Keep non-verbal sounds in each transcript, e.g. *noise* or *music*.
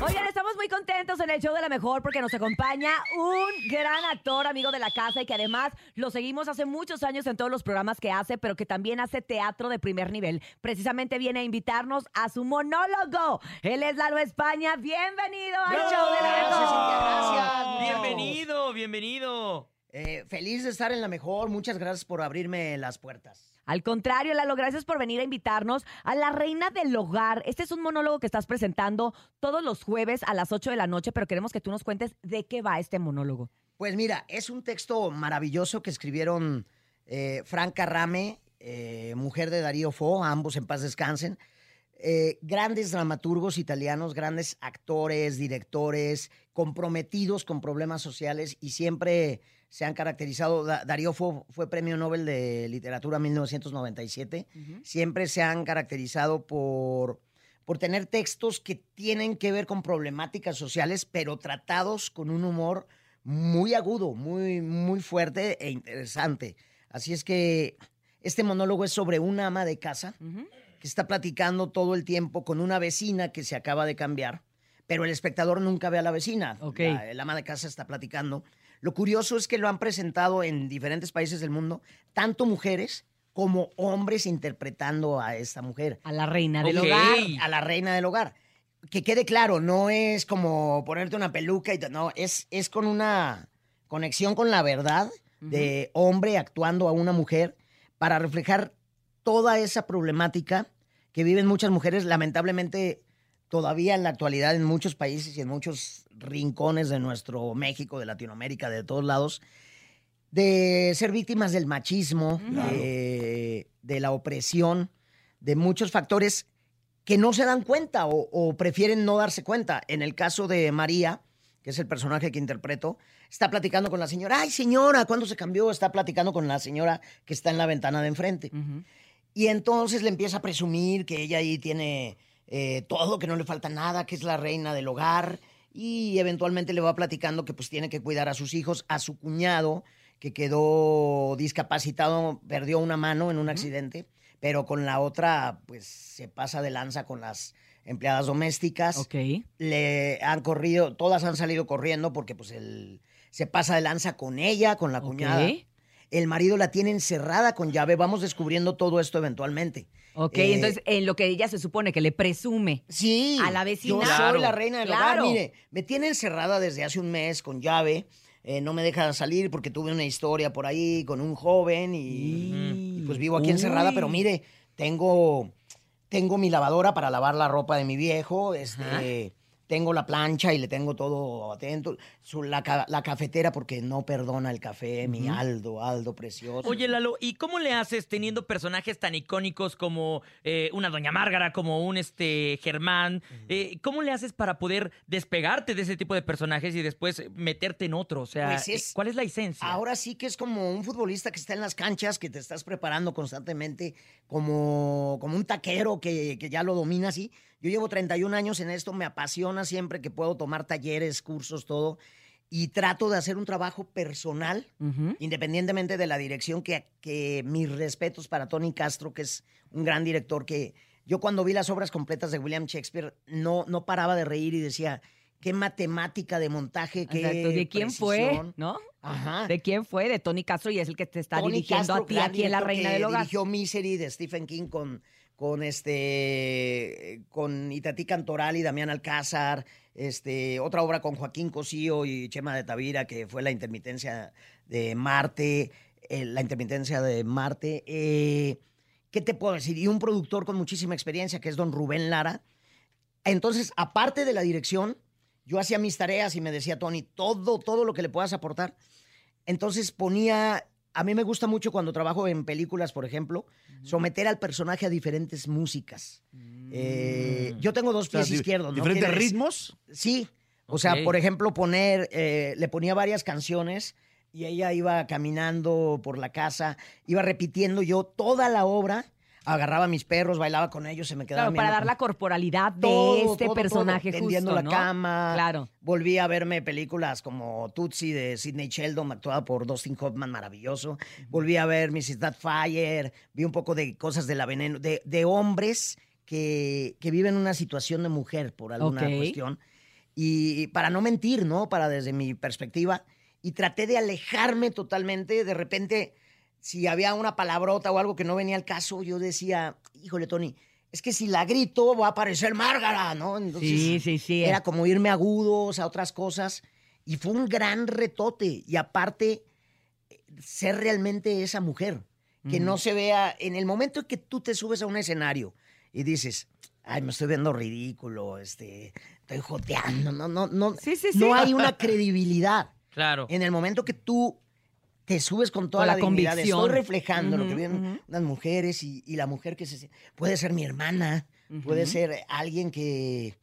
Oigan, estamos muy contentos en el show de la mejor porque nos acompaña un gran actor, amigo de la casa y que además lo seguimos hace muchos años en todos los programas que hace, pero que también hace teatro de primer nivel. Precisamente viene a invitarnos a su monólogo. Él es Lalo España. Bienvenido al show de la Gracias, mejor. Cintia, gracias. Bienvenido, bienvenido. Eh, feliz de estar en la mejor. Muchas gracias por abrirme las puertas. Al contrario, Lalo, gracias por venir a invitarnos a La Reina del Hogar. Este es un monólogo que estás presentando todos los jueves a las 8 de la noche, pero queremos que tú nos cuentes de qué va este monólogo. Pues mira, es un texto maravilloso que escribieron eh, Franca Rame, eh, mujer de Darío Fo, ambos en paz descansen. Eh, grandes dramaturgos italianos, grandes actores, directores, comprometidos con problemas sociales y siempre se han caracterizado. Da- Darío Fo fue premio Nobel de Literatura en 1997. Siempre se han caracterizado por, por tener textos que tienen que ver con problemáticas sociales, pero tratados con un humor muy agudo, muy, muy fuerte e interesante. Así es que este monólogo es sobre una ama de casa que está platicando todo el tiempo con una vecina que se acaba de cambiar, pero el espectador nunca ve a la vecina. La- el ama de casa está platicando. Lo curioso es que lo han presentado en diferentes países del mundo, tanto mujeres como hombres interpretando a esta mujer, A la Reina del. Hogar. a la reina del hogar. Que quede claro, no es como ponerte una peluca y no, es, es con una conexión con la verdad de hombre actuando a una mujer para reflejar toda esa problemática que viven muchas mujeres, lamentablemente todavía en la actualidad en muchos países y en muchos rincones de nuestro México, de Latinoamérica, de todos lados, de ser víctimas del machismo, de, de la opresión, de muchos factores que no se dan cuenta o, o prefieren no darse cuenta. En el caso de María, que es el personaje que interpreto, está platicando con la señora. Ay, señora, ¿cuándo se cambió? Está platicando con la señora que está en la ventana de enfrente. Y entonces le empieza a presumir que ella ahí tiene eh, todo, que no le falta nada, que es la reina del hogar. Y eventualmente le va platicando que pues tiene que cuidar a sus hijos, a su cuñado, que quedó discapacitado, perdió una mano en un accidente, pero con la otra pues se pasa de lanza con las empleadas domésticas Ok. le han corrido, todas han salido corriendo porque pues él se pasa de lanza con ella, con la cuñada. El marido la tiene encerrada con llave. Vamos descubriendo todo esto eventualmente. Ok, Eh, entonces en lo que ella se supone que le presume. Sí. A la vecina. Yo Claro. soy la reina del Claro. hogar. Mire, me tiene encerrada desde hace un mes con llave. eh, no me deja salir porque tuve una historia por ahí con un joven y, y, pues vivo aquí encerrada. Uy. Pero mire, tengo, tengo mi lavadora para lavar la ropa de mi viejo. Este, tengo la plancha y le tengo todo atento. Su, la, la cafetera porque no perdona el café. Mi Aldo, Aldo precioso. Oye, Lalo, ¿y cómo le haces teniendo personajes tan icónicos como eh, una Doña Márgara, como un este Germán? Eh, ¿Cómo le haces para poder despegarte de ese tipo de personajes y después meterte en otro? O sea, Pues es- eh, ¿cuál es la esencia? Ahora sí que es como un futbolista que está en las canchas, que te estás preparando constantemente, como, como un taquero que, que ya lo domina así. Yo llevo 31 años en esto, me apasiona siempre que puedo tomar talleres, cursos, todo. Y trato de hacer un trabajo personal, independientemente de la dirección, que, que mis respetos para Tony Castro, que es un gran director que yo cuando vi las obras completas de William Shakespeare no, no paraba de reír y decía, qué matemática de montaje, qué Exacto. ¿De quién fue? precisión". ¿No? Ajá. ¿De quién fue? De Tony Castro y es el que te está Tony dirigiendo Castro, a ti aquí en La Reina que del Hogar. Dirigió Misery de Stephen King con, con este con Itatí Cantoral y Damián Alcázar, este, otra obra con Joaquín Cosío y Chema de Tavira, que fue la intermitencia de Marte, eh, la intermitencia de Marte. eh, ¿Qué te puedo decir? Y un productor con muchísima experiencia, que es don Rubén Lara. Entonces, aparte de la dirección, yo hacía mis tareas y me decía, Tony, todo, todo lo que le puedas aportar. Entonces ponía, a mí me gusta mucho cuando trabajo en películas, por ejemplo, someter al personaje a diferentes músicas. Eh, yo tengo dos O sea, pies izquierdos. ¿no? ¿Diferentes ritmos? Sí. O sea, por ejemplo, poner, eh, le ponía varias canciones y ella iba caminando por la casa, iba repitiendo yo toda la obra, agarraba a mis perros, bailaba con ellos, se me quedaba Claro, para dar la corporalidad de todo, este todo, personaje todo. Tendiendo justo, la ¿no? cama. Claro. Volví a verme películas como Tootsie de Sidney Sheldon, actuada por Dustin Hoffman, maravilloso. Volví a ver Mrs. Fire, vi un poco de cosas de la veneno, de, de hombres que, que viven una situación de mujer por alguna cuestión. y para no mentir, ¿no? Para desde mi perspectiva. Y traté de alejarme totalmente. De repente, si había una palabrota o algo que no venía al caso, yo decía, híjole, Tony, es que si la grito va a parecer Márgara, ¿no? Entonces, Sí, sí, sí. Era como irme agudos, a otras cosas. Y fue un gran retote. Y aparte, ser realmente esa mujer. Que no se vea. En el momento en que tú te subes a un escenario y dices, ay, me estoy viendo ridículo, este, estoy joteando. No, no, no. Sí, sí, sí. No hay una *laughs* credibilidad. Claro. En el momento que tú te subes con toda Con la, la convicción. estoy reflejando lo que viven ujú. las mujeres y, y la mujer que se puede ser mi hermana, puede ser alguien que,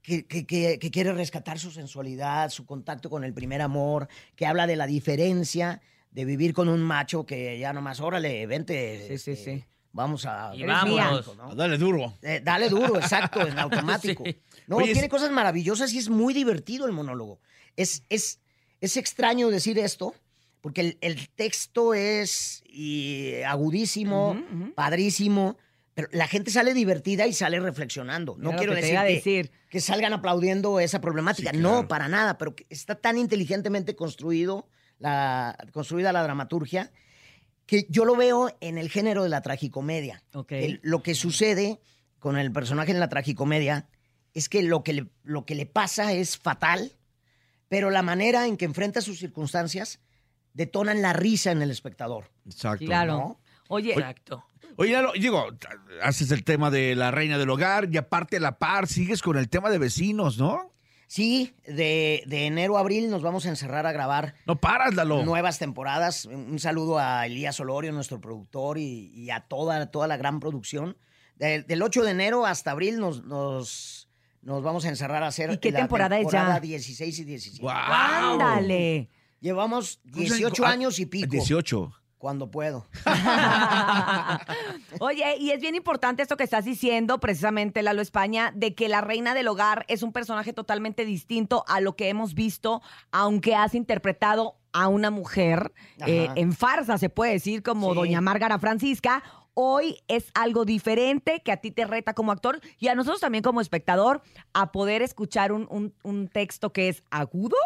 que, que- que- que quiere rescatar su sensualidad, su contacto con el primer amor, que habla de la diferencia de vivir con un macho que ya nomás, órale, vente. Sí, sí, este, sí. Vamos a... Y vámonos. ¿no? Dale duro. Eh, dale duro, exacto, en automático. *laughs* Sí. No, Oye, tiene es- cosas maravillosas y es muy divertido el monólogo. Es, es, es extraño decir esto, porque el, el texto es y, agudísimo, padrísimo, pero la gente sale divertida y sale reflexionando. No quiero que decir que, decir. que salgan aplaudiendo esa problemática. Sí, claro. No, para nada, pero que está tan inteligentemente construido la, construida la dramaturgia que yo lo veo en el género de la tragicomedia. Ok. El- lo que sucede con el personaje en la tragicomedia es que lo que, le, lo que le pasa es fatal, pero la manera en que enfrenta sus circunstancias detonan la risa en el espectador. Exacto. Claro. ¿no? Oye, Exacto. Oye, Lalo, digo, haces el tema de la reina del hogar y aparte a la par sigues con el tema de vecinos, ¿no? Sí, de, de enero a abril nos vamos a encerrar a grabar No paras, Lalo. nuevas temporadas. Un saludo a Elías Olorio, nuestro productor, y, y a toda, toda la gran producción. De- del 8 de enero hasta abril nos, nos, nos vamos a encerrar a hacer ¿Y qué la temporada es ya? 16 y 17. ¡Guau! ándale. Llevamos ¿Cómo se- 18 ah, años y pico. 18. Cuando puedo. *laughs* Oye, y es bien importante esto que estás diciendo, precisamente, Lalo España, de que la reina del hogar es un personaje totalmente distinto a lo que hemos visto, aunque has interpretado a una mujer eh, en farsa, se puede decir, como Sí. doña Márgara Francisca. Hoy es algo diferente que a ti te reta como actor y a nosotros también como espectador a poder escuchar un, un- un texto que es agudo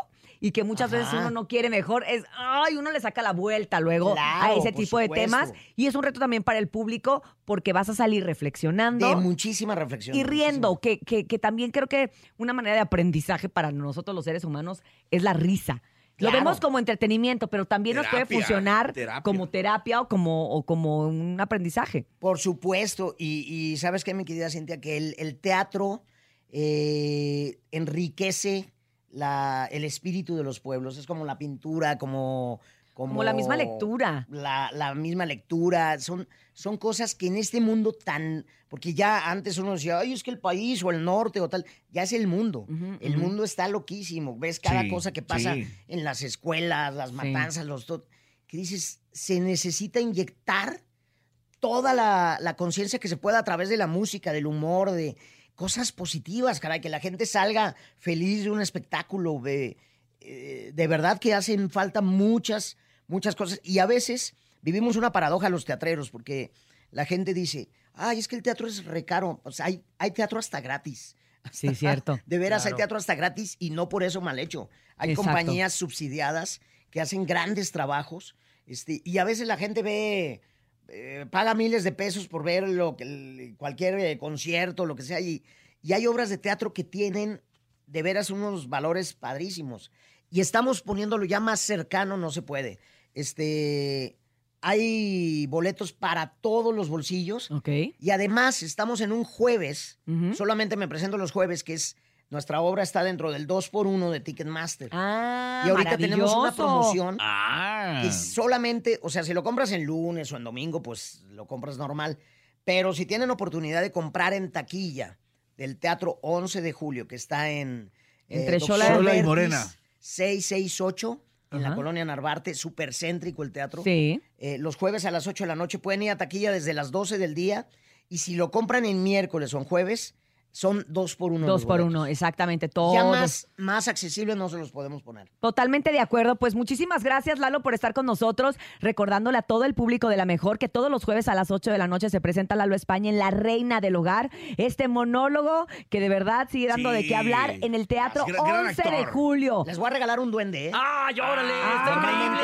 y que muchas veces uno no quiere mejor. Es, ay, uno le saca la vuelta luego a ese tipo de temas. Y es un reto también para el público porque vas a salir reflexionando De muchísima reflexión. y riendo, que, que, que también creo que una manera de aprendizaje para nosotros los seres humanos es la risa. Lo vemos como entretenimiento, pero también nos puede funcionar terapia. como terapia o como, o como un aprendizaje. Por supuesto. Y, y sabes qué, mi querida Cintia, que el, el teatro eh, enriquece la, el espíritu de los pueblos. Es como la pintura, como... Como la misma lectura. La, la misma lectura. Son, son cosas que en este mundo tan... Porque ya antes uno decía, ay, es que el país o el norte o tal, ya es el mundo. El mundo está loquísimo. Ves cada Sí, cosa que pasa sí. en las escuelas, las matanzas, los... Que dices, se necesita inyectar toda la, la conciencia que se pueda a través de la música, del humor, de cosas positivas, caray, que la gente salga feliz de un espectáculo. De, eh, de verdad que hacen falta muchas, muchas cosas. Y a veces vivimos una paradoja los teatreros, porque la gente dice, ay, es que el teatro es recaro. O sea, hay, hay teatro hasta gratis. Sí, cierto. *laughs* De veras, hay teatro hasta gratis y no por eso mal hecho. Hay Exacto. compañías subsidiadas que hacen grandes trabajos este, y a veces la gente ve, eh, paga miles de pesos por ver lo que, cualquier eh, concierto, lo que sea, y, y hay obras de teatro que tienen de veras unos valores padrísimos. Y estamos poniéndolo ya más cercano, no se puede. Este, hay boletos para todos los bolsillos. Ok. Y además estamos en un jueves, solamente me presento los jueves, que es nuestra obra está dentro del 2x1 de Ticketmaster. Ah, y ahorita tenemos una promoción Ah. que solamente, o sea, si lo compras en lunes o en domingo, pues lo compras normal. Pero si tienen oportunidad de comprar en taquilla del Teatro 11 de Julio, que está en... Entre Doctor Xola- Xola y Morena. 668, en la colonia Narvarte, súper céntrico el teatro. Sí. Eh, los jueves a las 8 de la noche pueden ir a taquilla desde las 12 del día. Y si lo compran en miércoles o en jueves, son dos por uno. Dos por uno, exactamente, todo. Ya más, más accesible no se los podemos poner. Totalmente de acuerdo. Pues muchísimas gracias, Lalo, por estar con nosotros, recordándole a todo el público de la mejor que todos los jueves a las 8 de la noche se presenta Lalo España en La Reina del Hogar. Este monólogo que de verdad sigue dando de qué hablar en el teatro Gran- gran 11 de julio. Les voy a regalar un duende, ¿eh? ¡Ay, órale! ¡Está Normalmente, increíble!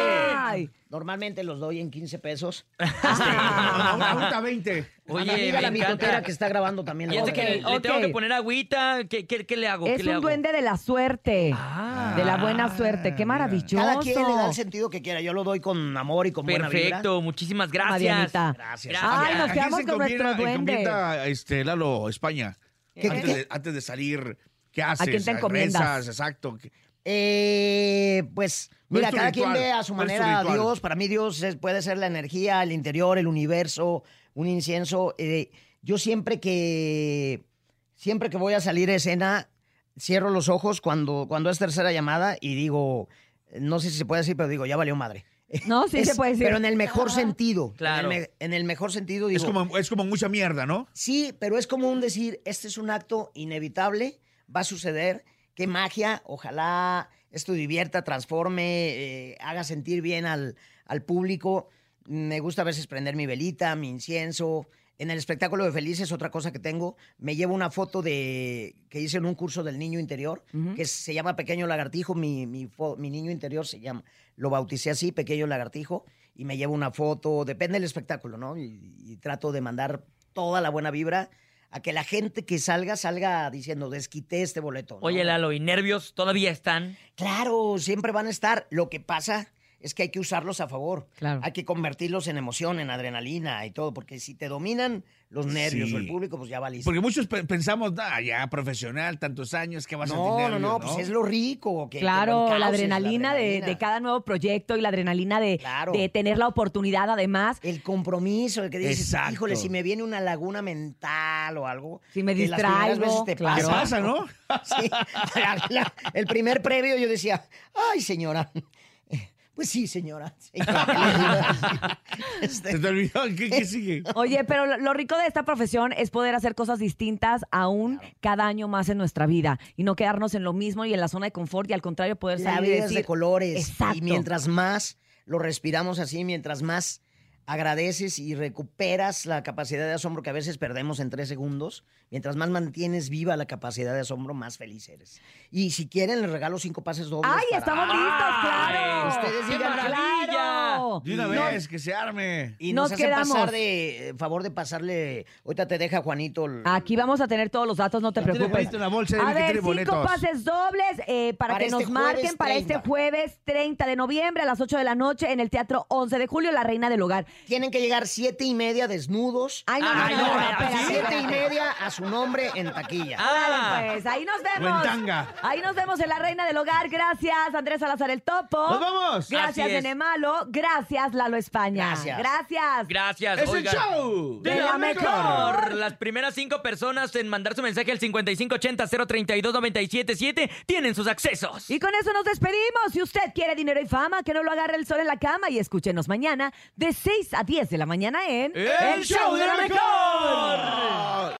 Ay. normalmente los doy en 15 pesos. *laughs* Ah, Ahorita 20. Oye, a mi amiga la encanta. que está grabando también. le Y voy ese a que le tengo que poner agüita. ¿Qué, qué, qué le hago? Es ¿Qué le un hago? duende de la suerte. Ah. de la buena suerte. Qué maravilloso. Cada quien le da el sentido que quiera. Yo lo doy con amor y con buena vibra. Perfecto, muchísimas gracias. Dianita. Gracias. Ay, nos ¿A quedamos con nuestro duende. este, Lalo, España? ¿Qué, antes, qué? De, antes de salir, ¿qué haces? quién te encomiendas? Rezas, exacto. Eh, pues, ¿Cuál mira, cada quien ve a su ¿Cuál es tu manera a? Dios. Para mí Dios es- puede ser la energía, el interior, el universo, un incienso. Eh, yo siempre que, siempre que voy a salir a escena, cierro los ojos cuando, cuando es tercera llamada y digo, no sé si se puede decir, pero digo, ya valió madre. No, sí *laughs* Es- se puede decir. Pero en el mejor sentido. Claro. En el, me- en el mejor sentido digo, Es como, es como mucha mierda, ¿no? Sí, pero es como un decir, este es un acto inevitable, va a suceder, qué magia, ojalá esto divierta, transforme, eh, haga sentir bien al, al público. Me gusta a veces prender mi velita, mi incienso. En el espectáculo de Felices, otra cosa que tengo, me llevo una foto de que hice en un curso del niño interior, que se llama Pequeño Lagartijo. Mi, mi, mi niño interior se llama, lo bauticé así, Pequeño Lagartijo, y me llevo una foto, depende del espectáculo, ¿no? Y, y trato de mandar toda la buena vibra a que la gente que salga, salga diciendo, desquité este boleto. ¿no? Oye, Lalo, ¿y nervios todavía están? Claro, siempre van a estar. Lo que pasa es que hay que usarlos a favor. Claro. Hay que convertirlos en emoción, en adrenalina y todo, porque si te dominan los nervios Sí. o el público, pues ya valiste. Porque muchos pe- pensamos, ah, ya, profesional, tantos años, que vas a no, tener no, no, nervios, pues es lo rico. Que, que lo Claro, la adrenalina, de, adrenalina. de cada nuevo proyecto y la adrenalina de, Claro. de tener la oportunidad además. El compromiso, el que dices, Exacto. híjole, si me viene una laguna mental o algo. Si me las distraigo, veces te claro. ¿Qué pasa, no? *laughs* Sí, la- la- el primer previo yo decía, ay, señora. Pues sí, señora. *laughs* señora. *laughs* Este, ¿Se te olvidó? ¿Qué, qué sigue? Oye, pero lo, rico de esta profesión es poder hacer cosas distintas aún cada año más en nuestra vida y no quedarnos en lo mismo y en la zona de confort y al contrario poder la salir y vida es decir, de colores. Exacto. Y mientras más lo respiramos así, mientras más agradeces y recuperas la capacidad de asombro que a veces perdemos en tres segundos, mientras más mantienes viva la capacidad de asombro, más feliz eres. Y si quieren, les regalo cinco pases dobles. ¡Ay, para- estamos listos! ¡Claro! Ustedes ¡Qué digan! ¡Claro! De una No, vez, que se arme. Y Nos nos, hace quedamos. pasar de eh, favor de pasarle. Ahorita te deja Juanito. el- Aquí vamos a tener todos los datos, no te Tiene preocupes. en la bolsa, A ver, tiene cinco boletos. pases dobles eh, para, Para que este nos jueves marquen para este 30. jueves 30 de noviembre a las 8 de la noche en el Teatro 11 de Julio, La Reina del Hogar. Tienen que llegar siete y media desnudos. Ay, no, no, Ay, no, no. Siete y media a su nombre en taquilla. Ah, pues, ahí nos vemos. en tanga. Ahí nos vemos en La Reina del Hogar. Gracias, Andrés Salazar el Topo. ¡Nos vamos! Gracias, Así es. Gracias, Lalo España. Gracias. Gracias. gracias. ¡Es Oigan. el show! De la mejor. Las primeras cinco personas en mandar su mensaje al 5580-032-977 tienen sus accesos. Y con eso nos despedimos. Si usted quiere dinero y fama, que no lo agarre el sol en la cama y escúchenos mañana de 6 a 10 de la mañana en ¡El show de la mejor!